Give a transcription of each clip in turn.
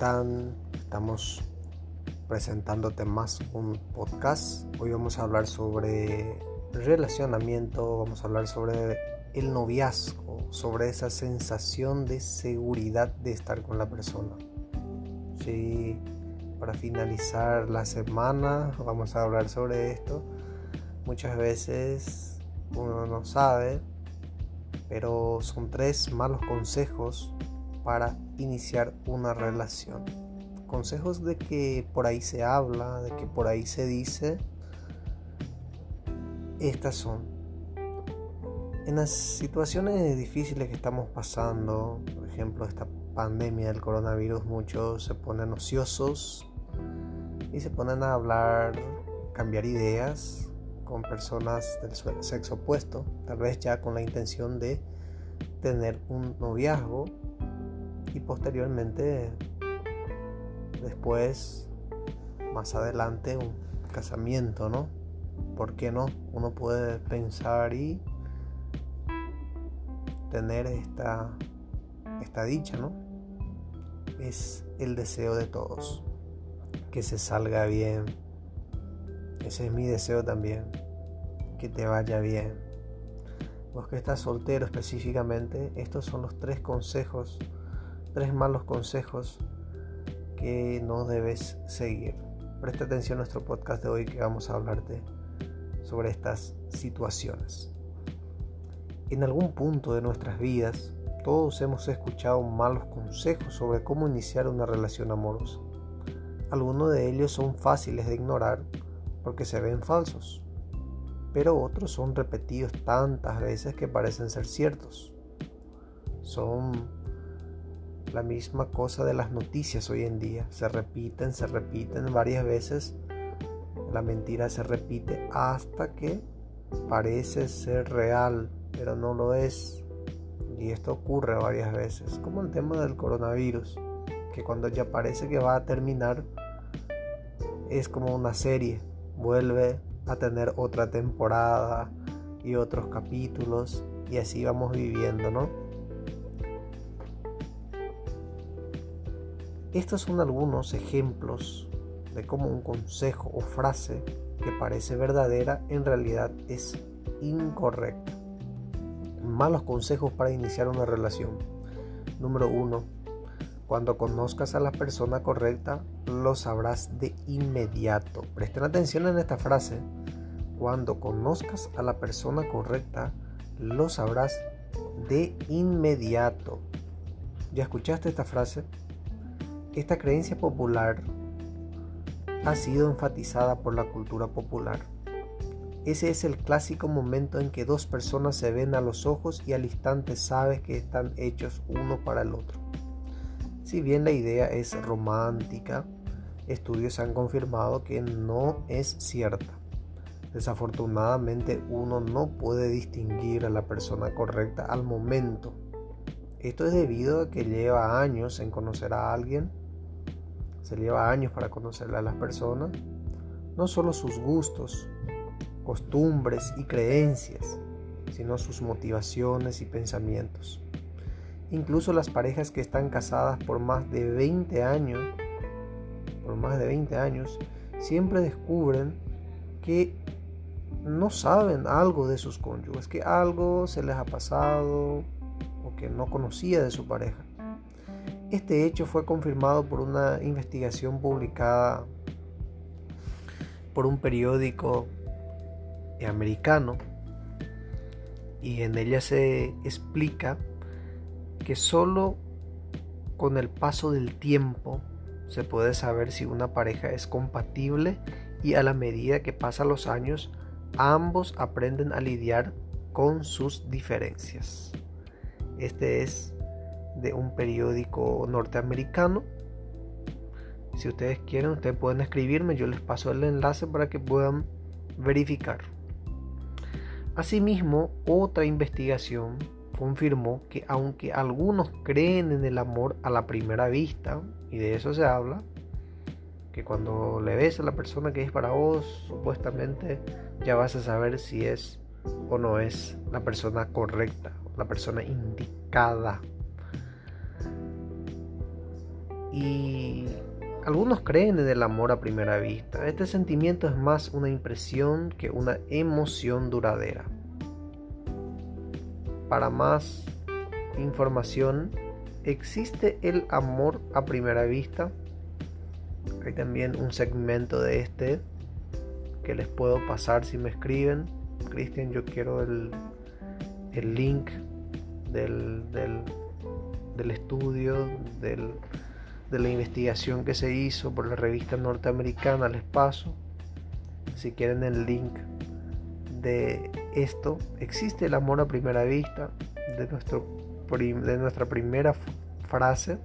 Estamos presentándote más un podcast. Hoy vamos a hablar sobre relacionamiento, vamos a hablar sobre el noviazgo, sobre esa sensación de seguridad de estar con la persona. Sí, para finalizar la semana vamos a hablar sobre esto. Muchas veces uno no sabe, pero son tres malos consejos para iniciar una relación. Consejos de que por ahí se habla, de que por ahí se dice. Estas son. En las situaciones difíciles que estamos pasando, por ejemplo esta pandemia del coronavirus, muchos se ponen ociosos y se ponen a hablar, cambiar ideas con personas del sexo opuesto, tal vez ya con la intención de tener un noviazgo y posteriormente después más adelante un casamiento, ¿no? ¿Por qué no? Uno puede pensar y tener esta, esta dicha, ¿no? Es el deseo de todos, que se salga bien. Ese es mi deseo también, que te vaya bien. Vos que estás soltero específicamente, estos son los tres consejos tres malos consejos que no debes seguir. Presta atención a nuestro podcast de hoy que vamos a hablarte sobre estas situaciones. En algún punto de nuestras vidas, todos hemos escuchado malos consejos sobre cómo iniciar una relación amorosa. Algunos de ellos son fáciles de ignorar porque se ven falsos, pero otros son repetidos tantas veces que parecen ser ciertos. Son la misma cosa de las noticias hoy en día. Se repiten, se repiten varias veces. La mentira se repite hasta que parece ser real, pero no lo es. Y esto ocurre varias veces, como el tema del coronavirus, que cuando ya parece que va a terminar, es como una serie, vuelve a tener otra temporada y otros capítulos, y así vamos viviendo, ¿no? Estos son algunos ejemplos de cómo un consejo o frase que parece verdadera en realidad es incorrecta. Malos consejos para iniciar una relación. Número 1. Cuando conozcas a la persona correcta, lo sabrás de inmediato. Presten atención en esta frase. Cuando conozcas a la persona correcta, lo sabrás de inmediato. ¿Ya escuchaste esta frase? Esta creencia popular ha sido enfatizada por la cultura popular. Ese es el clásico momento en que dos personas se ven a los ojos y al instante sabes que están hechos uno para el otro. Si bien la idea es romántica, estudios han confirmado que no es cierta. Desafortunadamente uno no puede distinguir a la persona correcta al momento. Esto es debido a que lleva años en conocer a alguien se lleva años para conocerle a las personas, no solo sus gustos, costumbres y creencias, sino sus motivaciones y pensamientos. Incluso las parejas que están casadas por más de 20 años, por más de 20 años, siempre descubren que no saben algo de sus cónyuges, que algo se les ha pasado que no conocía de su pareja. Este hecho fue confirmado por una investigación publicada por un periódico americano y en ella se explica que solo con el paso del tiempo se puede saber si una pareja es compatible y a la medida que pasan los años ambos aprenden a lidiar con sus diferencias. Este es de un periódico norteamericano. Si ustedes quieren, ustedes pueden escribirme, yo les paso el enlace para que puedan verificar. Asimismo, otra investigación confirmó que aunque algunos creen en el amor a la primera vista, y de eso se habla, que cuando le ves a la persona que es para vos, supuestamente ya vas a saber si es o no es la persona correcta, la persona indicada Y algunos creen en el amor a primera vista. Este sentimiento es más una impresión que una emoción duradera. Para más información, ¿existe el amor a primera vista? Hay también un segmento de este que les puedo pasar si me escriben. Cristian, yo quiero el, el link del, del, del estudio, del, de la investigación que se hizo por la revista norteamericana, les paso. Si quieren el link de esto, existe el amor a primera vista de, nuestro, de nuestra primera frase.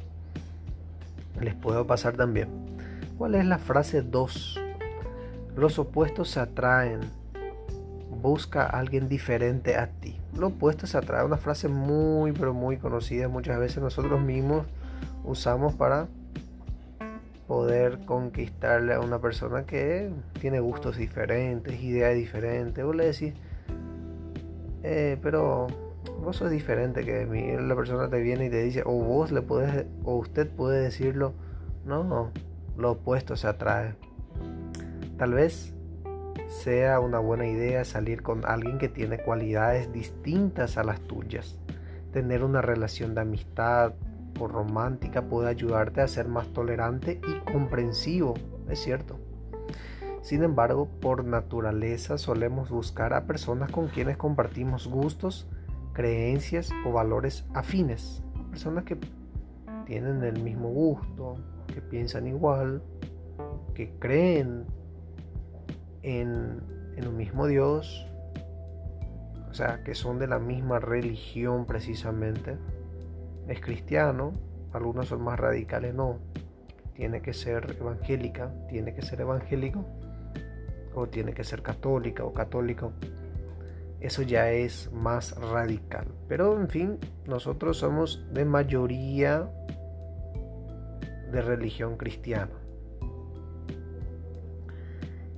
Les puedo pasar también. ¿Cuál es la frase 2? Los opuestos se atraen. Busca a alguien diferente a ti. Los opuestos se atraen. Una frase muy, pero muy conocida. Muchas veces nosotros mismos usamos para poder conquistarle a una persona que tiene gustos diferentes, ideas diferentes. Vos le decís, eh, pero vos sos diferente que mí. La persona te viene y te dice, o vos le puedes, o usted puede decirlo, no, lo opuesto se atrae. Tal vez sea una buena idea salir con alguien que tiene cualidades distintas a las tuyas. Tener una relación de amistad, romántica puede ayudarte a ser más tolerante y comprensivo, es cierto. Sin embargo, por naturaleza solemos buscar a personas con quienes compartimos gustos, creencias o valores afines. Personas que tienen el mismo gusto, que piensan igual, que creen en, en un mismo Dios, o sea, que son de la misma religión precisamente es cristiano, algunos son más radicales, no. Tiene que ser evangélica, tiene que ser evangélico, o tiene que ser católica o católico. Eso ya es más radical. Pero en fin, nosotros somos de mayoría de religión cristiana.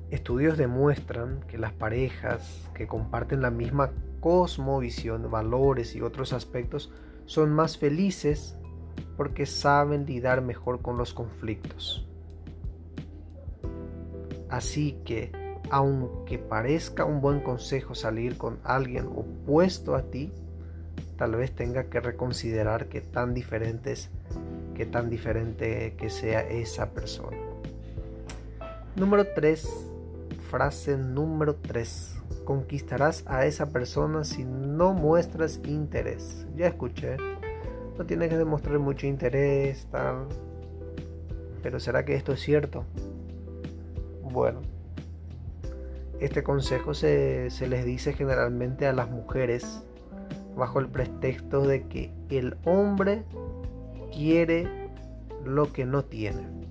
Estudios demuestran que las parejas que comparten la misma cosmovisión, valores y otros aspectos son más felices porque saben lidiar mejor con los conflictos. Así que, aunque parezca un buen consejo salir con alguien opuesto a ti, tal vez tenga que reconsiderar qué tan diferentes, qué tan diferente que sea esa persona. Número 3, frase número 3 conquistarás a esa persona si no muestras interés. Ya escuché, no tienes que demostrar mucho interés, tal. Pero ¿será que esto es cierto? Bueno, este consejo se, se les dice generalmente a las mujeres bajo el pretexto de que el hombre quiere lo que no tiene.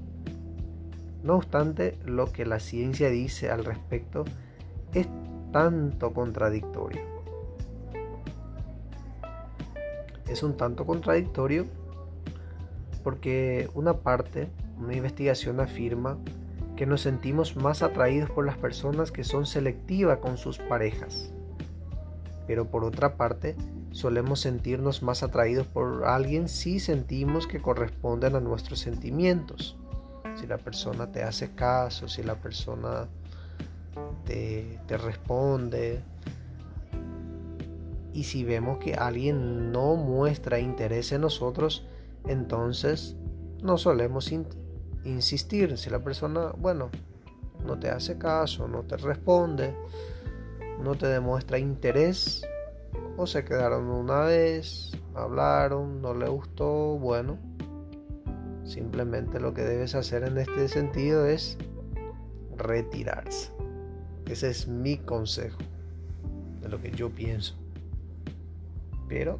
No obstante, lo que la ciencia dice al respecto es tanto contradictorio. Es un tanto contradictorio porque una parte, una investigación afirma que nos sentimos más atraídos por las personas que son selectivas con sus parejas. Pero por otra parte, solemos sentirnos más atraídos por alguien si sentimos que corresponden a nuestros sentimientos. Si la persona te hace caso, si la persona te, responde. Y si vemos que alguien no muestra interés en nosotros, entonces no solemos insistir. Si la persona, bueno, no te hace caso, no te responde, no te demuestra interés, o se quedaron una vez, hablaron, no le gustó, bueno, simplemente lo que debes hacer en este sentido es retirarse. Ese es mi consejo de lo que yo pienso. Pero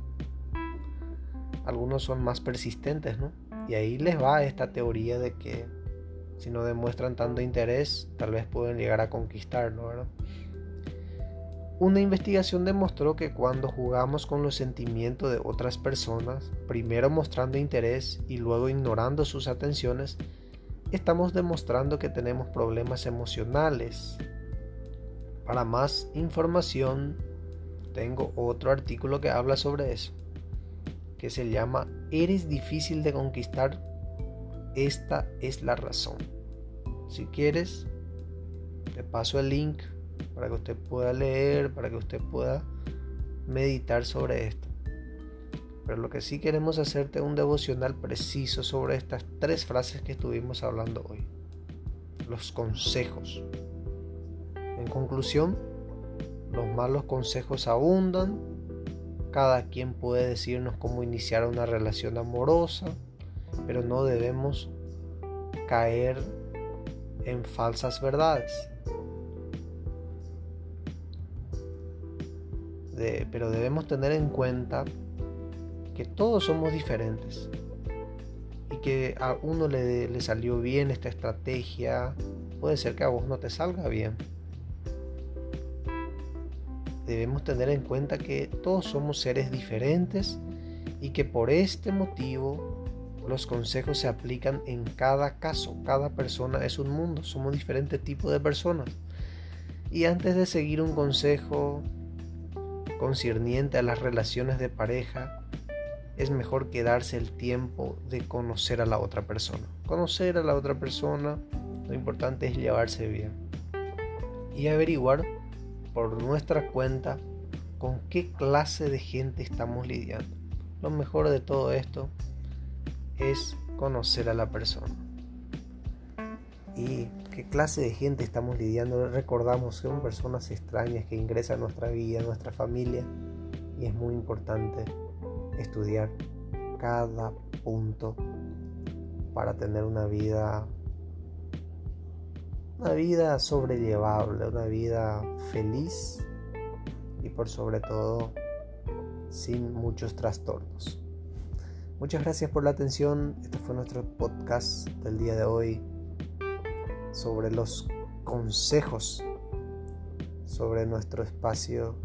algunos son más persistentes, ¿no? Y ahí les va esta teoría de que si no demuestran tanto interés, tal vez pueden llegar a conquistarlo, ¿verdad? Una investigación demostró que cuando jugamos con los sentimientos de otras personas, primero mostrando interés y luego ignorando sus atenciones, estamos demostrando que tenemos problemas emocionales para más información tengo otro artículo que habla sobre eso, que se llama ¿Eres difícil de conquistar? esta es la razón. Si quieres, te paso el link para que usted pueda leer, para que usted pueda meditar sobre esto. Pero lo que sí queremos hacerte un devocional preciso sobre estas tres frases que estuvimos hablando hoy. Los consejos. En conclusión, los malos consejos abundan. Cada quien puede decirnos cómo iniciar una relación amorosa, pero no debemos caer en falsas verdades. Pero debemos tener en cuenta que todos somos diferentes y que a uno le, le salió bien esta estrategia, puede ser que a vos no te salga bien. Debemos tener en cuenta que todos somos seres diferentes y que por este motivo los consejos se aplican en cada caso. Cada persona es un mundo, somos diferentes tipos de personas. Y antes de seguir un consejo concerniente a las relaciones de pareja, es mejor quedarse el tiempo de conocer a la otra persona. Conocer a la otra persona, lo importante es llevarse bien. Y averiguar por nuestra cuenta con qué clase de gente estamos lidiando. Lo mejor de todo esto es conocer a la persona. Y qué clase de gente estamos lidiando. Recordamos que son personas extrañas que ingresan a nuestra vida, a nuestra familia. Y es muy importante estudiar cada punto para tener una vida una vida sobrellevable, una vida feliz y por sobre todo sin muchos trastornos. Muchas gracias por la atención. Este fue nuestro podcast del día de hoy sobre los consejos sobre nuestro espacio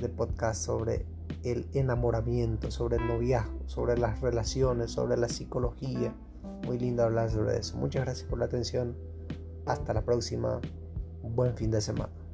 de podcast sobre el enamoramiento, sobre el noviazgo, sobre las relaciones, sobre la psicología. Muy lindo hablar sobre eso. Muchas gracias por la atención. Hasta la próxima. Buen fin de semana.